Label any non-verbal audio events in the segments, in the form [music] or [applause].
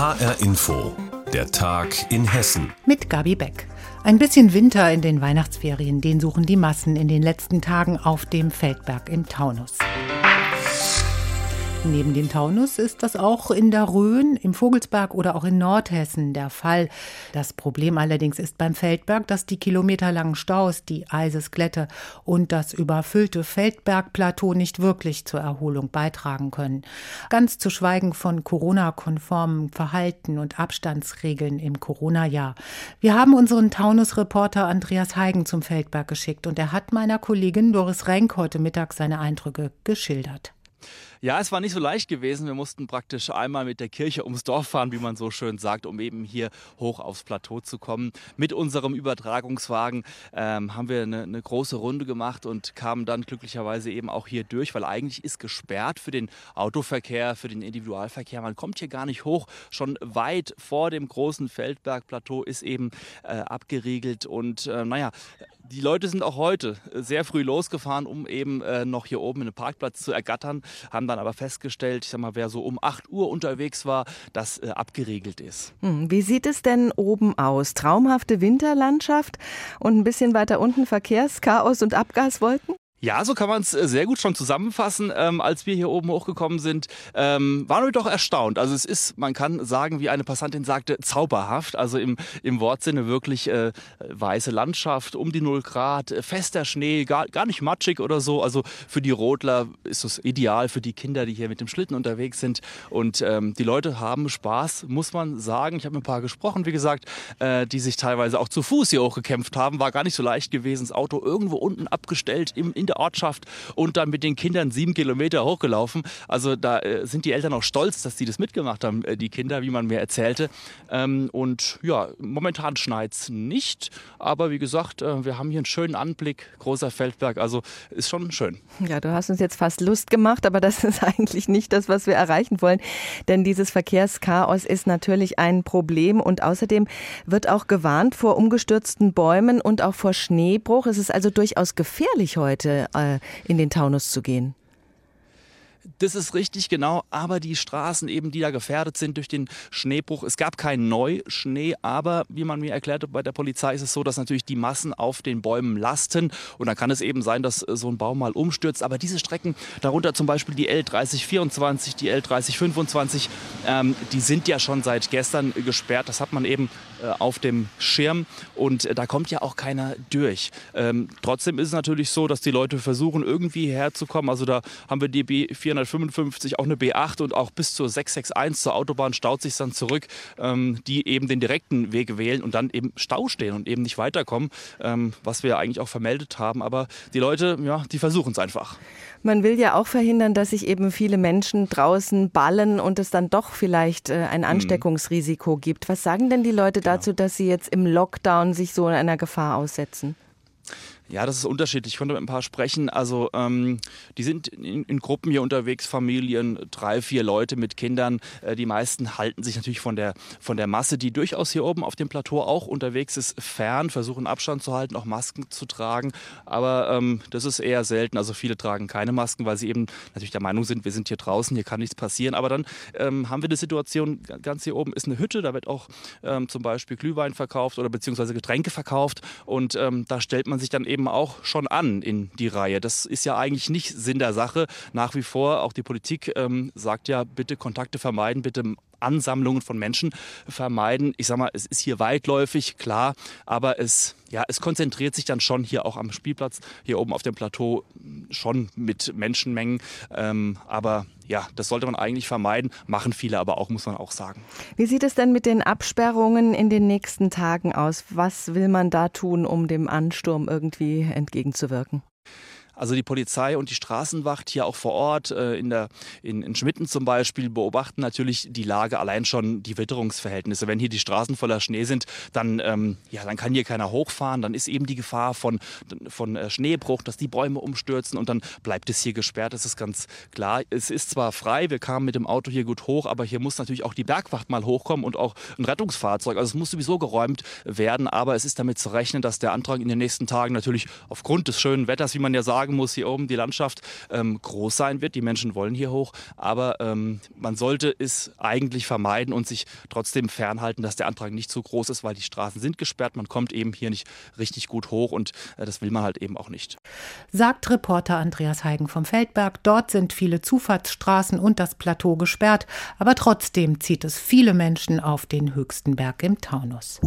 HR Info, der Tag in Hessen. Mit Gabi Beck. Ein bisschen Winter in den Weihnachtsferien, den suchen die Massen in den letzten Tagen auf dem Feldberg im Taunus. Neben dem Taunus ist das auch in der Rhön, im Vogelsberg oder auch in Nordhessen der Fall. Das Problem allerdings ist beim Feldberg, dass die kilometerlangen Staus, die Eisesklette und das überfüllte Feldbergplateau nicht wirklich zur Erholung beitragen können. Ganz zu schweigen von Corona-konformem Verhalten und Abstandsregeln im Corona-Jahr. Wir haben unseren Taunus-Reporter Andreas Heigen zum Feldberg geschickt und er hat meiner Kollegin Doris Renk heute Mittag seine Eindrücke geschildert. Ja, es war nicht so leicht gewesen. Wir mussten praktisch einmal mit der Kirche ums Dorf fahren, wie man so schön sagt, um eben hier hoch aufs Plateau zu kommen. Mit unserem Übertragungswagen ähm, haben wir eine, eine, große Runde gemacht und kamen dann glücklicherweise eben auch hier durch, weil eigentlich ist gesperrt für den Autoverkehr, für den Individualverkehr. Man kommt hier gar nicht hoch. Schon weit vor dem großen Feldbergplateau ist eben äh, abgeriegelt und äh, naja, die Leute sind auch heute sehr früh losgefahren, um eben äh, noch hier oben einen Parkplatz zu ergattern, haben dann aber festgestellt, ich sag mal, wer so um 8 Uhr unterwegs war, dass äh, abgeriegelt ist. Hm, wie sieht es denn oben aus? Traumhafte Winterlandschaft und ein bisschen weiter unten Verkehrschaos und Abgaswolken? Ja, so kann man es äh, sehr gut schon zusammenfassen. Ähm, als wir hier oben hochgekommen sind, ähm, waren wir doch erstaunt. Also es ist, man kann sagen, wie eine Passantin sagte, zauberhaft. Also im, im Wortsinne wirklich äh, weiße Landschaft, um die 0 Grad, äh, fester Schnee, gar, gar nicht matschig oder so. Also für die Rodler ist es ideal, für die Kinder, die hier mit dem Schlitten unterwegs sind. Und ähm, die Leute haben Spaß, muss man sagen. Ich habe mit ein paar gesprochen, wie gesagt, äh, die sich teilweise auch zu Fuß hier hochgekämpft haben. War gar nicht so leicht gewesen, das Auto irgendwo unten abgestellt im, in der Ortschaft und dann mit den Kindern sieben Kilometer hochgelaufen. Also da äh, sind die Eltern auch stolz, dass die das mitgemacht haben, äh, die Kinder, wie man mir erzählte. Ähm, und ja, momentan schneit es nicht, aber wie gesagt, äh, wir haben hier einen schönen Anblick, großer Feldberg, also ist schon schön. Ja, du hast uns jetzt fast Lust gemacht, aber das [laughs] ist eigentlich nicht das, was wir erreichen wollen, denn dieses Verkehrschaos ist natürlich ein Problem und außerdem wird auch gewarnt vor umgestürzten Bäumen und auch vor Schneebruch. Es ist also durchaus gefährlich heute äh, in den Taunus zu gehen. Das ist richtig, genau. Aber die Straßen eben, die da gefährdet sind durch den Schneebruch. Es gab keinen Neuschnee, aber wie man mir erklärte, bei der Polizei ist es so, dass natürlich die Massen auf den Bäumen lasten. Und dann kann es eben sein, dass äh, so ein Baum mal umstürzt. Aber diese Strecken, darunter zum Beispiel die L3024, die L3025, ähm, die sind ja schon seit gestern gesperrt. Das hat man eben äh, auf dem Schirm. Und äh, da kommt ja auch keiner durch. Ähm, trotzdem ist es natürlich so, dass die Leute versuchen, irgendwie herzukommen. Also da haben wir die B4 455, auch eine B8 und auch bis zur 661 zur Autobahn staut sich dann zurück, ähm, die eben den direkten Weg wählen und dann eben Stau stehen und eben nicht weiterkommen, ähm, was wir eigentlich auch vermeldet haben. Aber die Leute, ja, die versuchen es einfach. Man will ja auch verhindern, dass sich eben viele Menschen draußen ballen und es dann doch vielleicht äh, ein mhm. Ansteckungsrisiko gibt. Was sagen denn die Leute dazu, dass sie jetzt im Lockdown sich so einer Gefahr aussetzen? Ja, das ist unterschiedlich. Ich konnte mit ein paar sprechen. Also ähm, die sind in, in, Gruppen hier unterwegs, Familien, drei, vier Leute mit Kindern. Äh, die meisten halten sich natürlich von der, von der Masse, die durchaus hier oben auf dem Plateau auch unterwegs ist, fern, versuchen Abstand zu halten, auch Masken zu tragen. Aber ähm, das ist eher selten. Also viele tragen keine Masken, weil sie eben natürlich der Meinung sind, wir sind hier draußen, hier kann nichts passieren. Aber dann ähm, haben wir eine Situation, ganz hier oben ist eine Hütte, da wird auch ähm, zum Beispiel Glühwein verkauft oder beziehungsweise Getränke verkauft. Und ähm, da stellt man sich dann eben eben auch schon an in die Reihe. Das ist ja eigentlich nicht Sinn der Sache. Nach wie vor, auch die Politik ähm, sagt ja, bitte Kontakte vermeiden, bitte Ansammlungen von Menschen vermeiden. Ich sage mal, es ist hier weitläufig, klar, aber es, ja, es konzentriert sich dann schon hier auch am Spielplatz, hier oben auf dem Plateau, schon mit Menschenmengen. Ähm, aber ja, das sollte man eigentlich vermeiden, machen viele aber auch, muss man auch sagen. Wie sieht es denn mit den Absperrungen in den nächsten Tagen aus? Was will man da tun, um dem Ansturm irgendwie entgegenzuwirken? Also die Polizei und die Straßenwacht hier auch vor Ort äh, in, der, in, in Schmitten zum Beispiel beobachten natürlich die Lage, allein schon die Witterungsverhältnisse. Wenn hier die Straßen voller Schnee sind, dann, ähm, ja, dann kann hier keiner hochfahren. Dann ist eben die Gefahr von, von äh, Schneebruch, dass die Bäume umstürzen und dann bleibt es hier gesperrt. Das ist ganz klar. Es ist zwar frei, wir kamen mit dem Auto hier gut hoch, aber hier muss natürlich auch die Bergwacht mal hochkommen und auch ein Rettungsfahrzeug. Also es muss sowieso geräumt werden, aber es ist damit zu rechnen, dass der Antrag in den nächsten Tagen natürlich aufgrund des schönen Wetters, wie man ja sagen sagen muss, hier oben die Landschaft ähm, groß sein wird. Die Menschen wollen hier hoch, aber ähm, man sollte es eigentlich vermeiden und sich trotzdem fernhalten, dass der Antrag nicht zu groß ist, weil die Straßen sind gesperrt. Man kommt eben hier nicht richtig gut hoch und äh, das will man halt eben auch nicht. Sagt Reporter Andreas Heigen vom Feldberg. Dort sind viele Zufahrtsstraßen und das Plateau gesperrt, aber trotzdem zieht es viele Menschen auf den höchsten Berg im Taunus.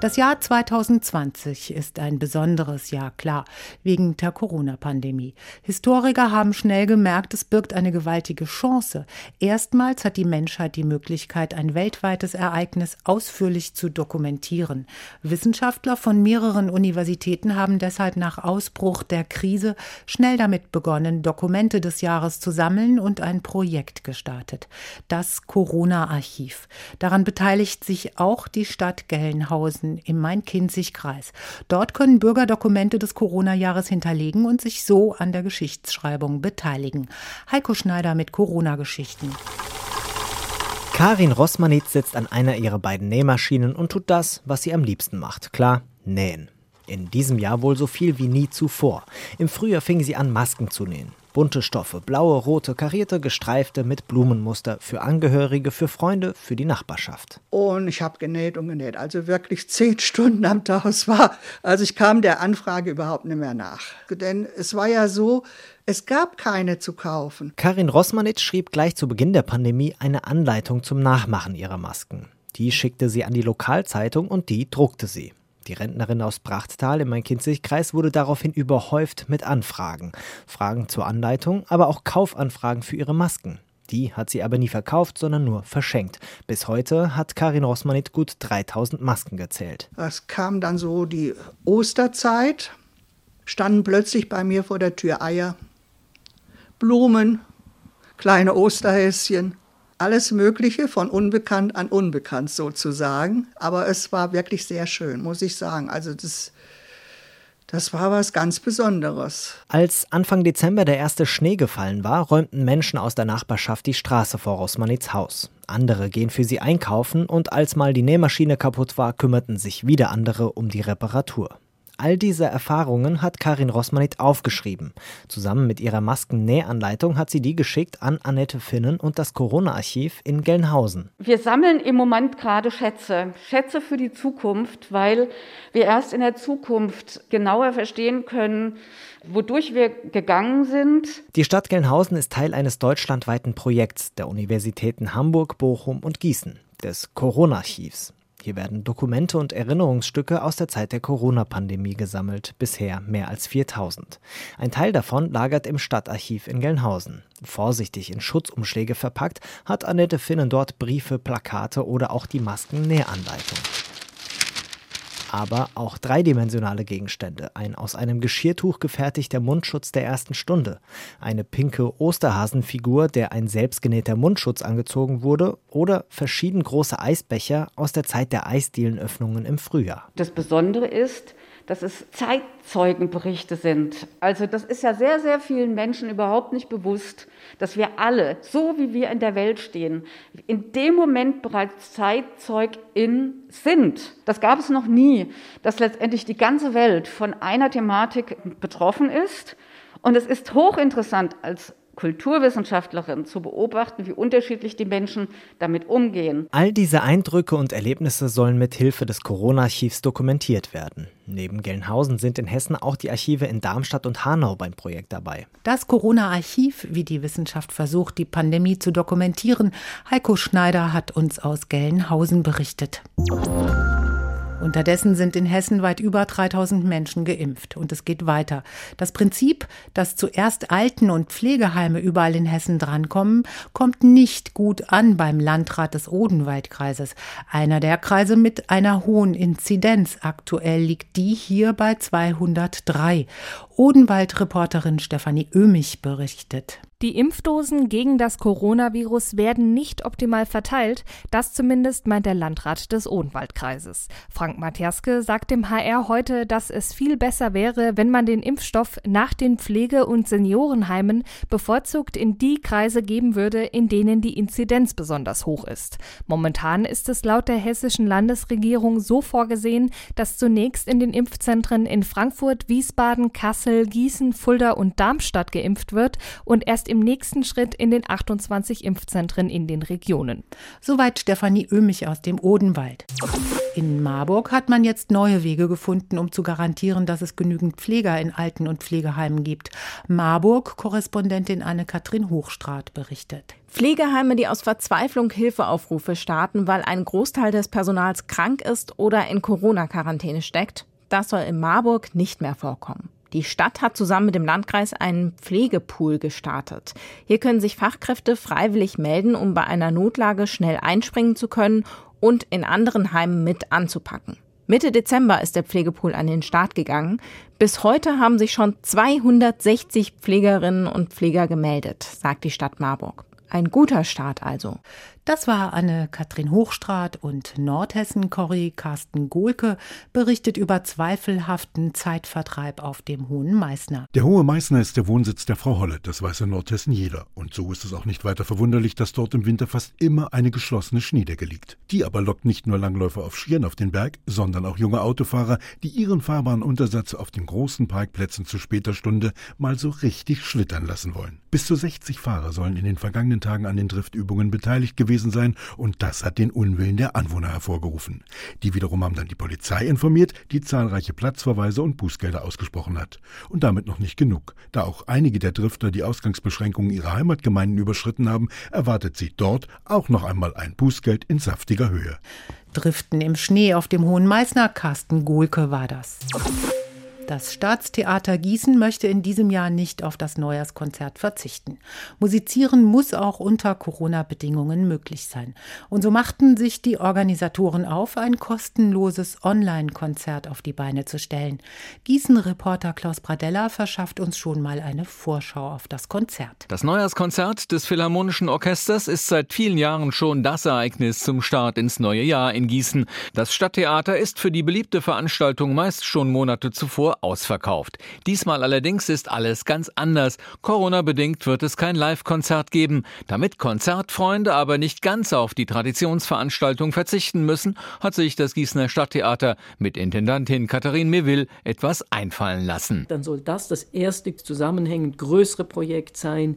Das Jahr 2020 ist ein besonderes Jahr, klar, wegen der Corona-Pandemie. Historiker haben schnell gemerkt, es birgt eine gewaltige Chance. Erstmals hat die Menschheit die Möglichkeit, ein weltweites Ereignis ausführlich zu dokumentieren. Wissenschaftler von mehreren Universitäten haben deshalb nach Ausbruch der Krise schnell damit begonnen, Dokumente des Jahres zu sammeln und ein Projekt gestartet. Das Corona-Archiv. Daran beteiligt sich auch die Stadt Gelnhausen im Main-Kinzig-Kreis. Dort können Bürger Dokumente des Corona-Jahres hinterlegen und sich so an der Geschichtsschreibung beteiligen. Heiko Schneider mit Corona-Geschichten. Karin Rossmanitz sitzt an einer ihrer beiden Nähmaschinen und tut das, was sie am liebsten macht. Klar, nähen. In diesem Jahr wohl so viel wie nie zuvor. Im Frühjahr fing sie an, Masken zu nähen. Bunte Stoffe, blaue, rote, karierte, gestreifte mit Blumenmuster für Angehörige, für Freunde, für die Nachbarschaft. Und ich habe genäht und genäht, also wirklich zehn [laughs] Stunden am Tag. Es war, also ich kam der Anfrage überhaupt nicht mehr nach. Denn es war ja so, es gab keine zu kaufen. Karin Rossmanitz schrieb gleich zu Beginn der Pandemie eine Anleitung zum Nachmachen ihrer Masken. Die schickte sie an die Lokalzeitung und die druckte sie. Die Rentnerin aus Brachtal im Main-Kinzig-Kreis wurde daraufhin überhäuft mit Anfragen. Fragen zur Anleitung, aber auch Kaufanfragen für ihre Masken. Die hat sie aber nie verkauft, sondern nur verschenkt. Bis heute hat Karin Rossmanit gut 3000 Masken gezählt. Es kam dann so die Osterzeit, standen plötzlich bei mir vor der Tür Eier, Blumen, kleine Osterhäschen alles Mögliche von unbekannt an unbekannt sozusagen. Aber es war wirklich sehr schön, muss ich sagen. Also das, das war was ganz Besonderes. Als Anfang Dezember der erste Schnee gefallen war, räumten Menschen aus der Nachbarschaft die Straße vor Rosmanits Haus. Andere gehen für sie einkaufen und als mal die Nähmaschine kaputt war, kümmerten sich wieder andere um die Reparatur. All diese Erfahrungen hat Karin Rossmanit aufgeschrieben. Zusammen mit ihrer Maskennähanleitung hat sie die geschickt an Annette Finnen und das Corona-Archiv in Gelnhausen. Wir sammeln im Moment gerade Schätze, Schätze für die Zukunft, weil wir erst in der Zukunft genauer verstehen können, wodurch wir gegangen sind. Die Stadt Gelnhausen ist Teil eines deutschlandweiten Projekts der Universitäten Hamburg, Bochum und Gießen, des Corona-Archivs. Hier werden Dokumente und Erinnerungsstücke aus der Zeit der Corona-Pandemie gesammelt, bisher mehr als 4000. Ein Teil davon lagert im Stadtarchiv in Gelnhausen. Vorsichtig in Schutzumschläge verpackt, hat Annette Finnen dort Briefe, Plakate oder auch die Masken-Nähanleitung aber auch dreidimensionale Gegenstände. Ein aus einem Geschirrtuch gefertigter Mundschutz der ersten Stunde, eine pinke Osterhasenfigur, der ein selbstgenähter Mundschutz angezogen wurde, oder verschieden große Eisbecher aus der Zeit der Eisdielenöffnungen im Frühjahr. Das Besondere ist, dass es Zeitzeugenberichte sind. Also das ist ja sehr, sehr vielen Menschen überhaupt nicht bewusst, dass wir alle, so wie wir in der Welt stehen, in dem Moment bereits Zeitzeugin sind. Das gab es noch nie, dass letztendlich die ganze Welt von einer Thematik betroffen ist. Und es ist hochinteressant als Kulturwissenschaftlerin zu beobachten, wie unterschiedlich die Menschen damit umgehen. All diese Eindrücke und Erlebnisse sollen mit Hilfe des Corona-Archivs dokumentiert werden. Neben Gelnhausen sind in Hessen auch die Archive in Darmstadt und Hanau beim Projekt dabei. Das Corona-Archiv, wie die Wissenschaft versucht, die Pandemie zu dokumentieren, Heiko Schneider hat uns aus Gelnhausen berichtet. Unterdessen sind in Hessen weit über 3000 Menschen geimpft und es geht weiter. Das Prinzip, dass zuerst Alten- und Pflegeheime überall in Hessen drankommen, kommt nicht gut an beim Landrat des Odenwaldkreises. Einer der Kreise mit einer hohen Inzidenz. Aktuell liegt die hier bei 203. Odenwald-Reporterin Stefanie Oemich berichtet. Die Impfdosen gegen das Coronavirus werden nicht optimal verteilt. Das zumindest meint der Landrat des Odenwaldkreises. Frank Matjaske sagt dem HR heute, dass es viel besser wäre, wenn man den Impfstoff nach den Pflege- und Seniorenheimen bevorzugt in die Kreise geben würde, in denen die Inzidenz besonders hoch ist. Momentan ist es laut der hessischen Landesregierung so vorgesehen, dass zunächst in den Impfzentren in Frankfurt, Wiesbaden, Kassel, Gießen, Fulda und Darmstadt geimpft wird und erst im nächsten Schritt in den 28 Impfzentren in den Regionen. Soweit Stefanie Ömich aus dem Odenwald. In Marburg hat man jetzt neue Wege gefunden, um zu garantieren, dass es genügend Pfleger in Alten- und Pflegeheimen gibt. Marburg-Korrespondentin Anne-Kathrin Hochstraat berichtet. Pflegeheime, die aus Verzweiflung Hilfeaufrufe starten, weil ein Großteil des Personals krank ist oder in Corona-Quarantäne steckt, das soll in Marburg nicht mehr vorkommen. Die Stadt hat zusammen mit dem Landkreis einen Pflegepool gestartet. Hier können sich Fachkräfte freiwillig melden, um bei einer Notlage schnell einspringen zu können und in anderen Heimen mit anzupacken. Mitte Dezember ist der Pflegepool an den Start gegangen. Bis heute haben sich schon 260 Pflegerinnen und Pfleger gemeldet, sagt die Stadt Marburg. Ein guter Start also. Das war Anne-Kathrin Hochstraat und Nordhessen-Corrie Carsten Gohlke berichtet über zweifelhaften Zeitvertreib auf dem Hohen Meißner. Der Hohe Meißner ist der Wohnsitz der Frau Holle, das weiß in Nordhessen jeder. Und so ist es auch nicht weiter verwunderlich, dass dort im Winter fast immer eine geschlossene Schneedecke liegt. Die aber lockt nicht nur Langläufer auf Skiern auf den Berg, sondern auch junge Autofahrer, die ihren fahrbaren Untersatz auf den großen Parkplätzen zu später Stunde mal so richtig schlittern lassen wollen. Bis zu 60 Fahrer sollen in den vergangenen Tagen an den Driftübungen beteiligt gewesen gewesen sein und das hat den Unwillen der Anwohner hervorgerufen. Die wiederum haben dann die Polizei informiert, die zahlreiche Platzverweise und Bußgelder ausgesprochen hat. Und damit noch nicht genug. Da auch einige der Drifter die Ausgangsbeschränkungen ihrer Heimatgemeinden überschritten haben, erwartet sie dort auch noch einmal ein Bußgeld in saftiger Höhe. Driften im Schnee auf dem Hohen Meißner, Carsten Gohlke war das. Das Staatstheater Gießen möchte in diesem Jahr nicht auf das Neujahrskonzert verzichten. Musizieren muss auch unter Corona-Bedingungen möglich sein. Und so machten sich die Organisatoren auf, ein kostenloses Online-Konzert auf die Beine zu stellen. Gießen-Reporter Klaus Bradella verschafft uns schon mal eine Vorschau auf das Konzert. Das Neujahrskonzert des Philharmonischen Orchesters ist seit vielen Jahren schon das Ereignis zum Start ins neue Jahr in Gießen. Das Stadttheater ist für die beliebte Veranstaltung meist schon Monate zuvor ausverkauft. Diesmal allerdings ist alles ganz anders. Corona-bedingt wird es kein Live-Konzert geben. Damit Konzertfreunde aber nicht ganz auf die Traditionsveranstaltung verzichten müssen, hat sich das Gießener Stadttheater mit Intendantin Katharine Meville etwas einfallen lassen. Dann soll das das erste zusammenhängend größere Projekt sein,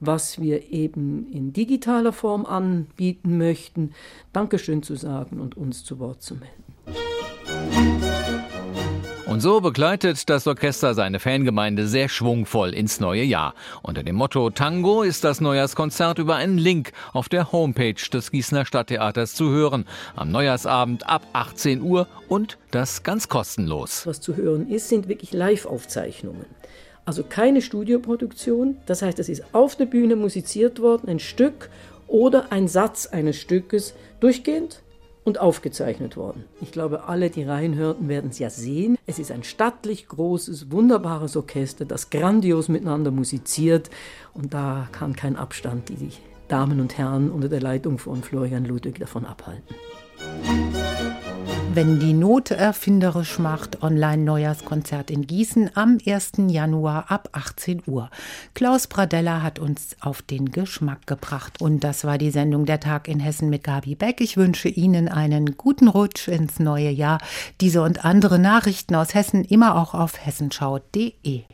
was wir eben in digitaler Form anbieten möchten, Dankeschön zu sagen und uns zu Wort zu melden. Und so begleitet das Orchester seine Fangemeinde sehr schwungvoll ins neue Jahr. Unter dem Motto Tango ist das Neujahrskonzert über einen Link auf der Homepage des Gießener Stadttheaters zu hören. Am Neujahrsabend ab 18 Uhr und das ganz kostenlos. Was zu hören ist, sind wirklich Live-Aufzeichnungen. Also keine Studioproduktion. Das heißt, es ist auf der Bühne musiziert worden, ein Stück oder ein Satz eines Stückes durchgehend und aufgezeichnet worden. Ich glaube, alle, die reinhörten, werden es ja sehen. Es ist ein stattlich großes, wunderbares Orchester, das grandios miteinander musiziert und da kann kein Abstand die Damen und Herren unter der Leitung von Florian Ludwig davon abhalten. Wenn die Not erfinderisch macht, Online-Neujahrskonzert in Gießen am 1. Januar ab 18 Uhr. Klaus Pradella hat uns auf den Geschmack gebracht. Und das war die Sendung Der Tag in Hessen mit Gabi Beck. Ich wünsche Ihnen einen guten Rutsch ins neue Jahr. Diese und andere Nachrichten aus Hessen immer auch auf hessenschau.de.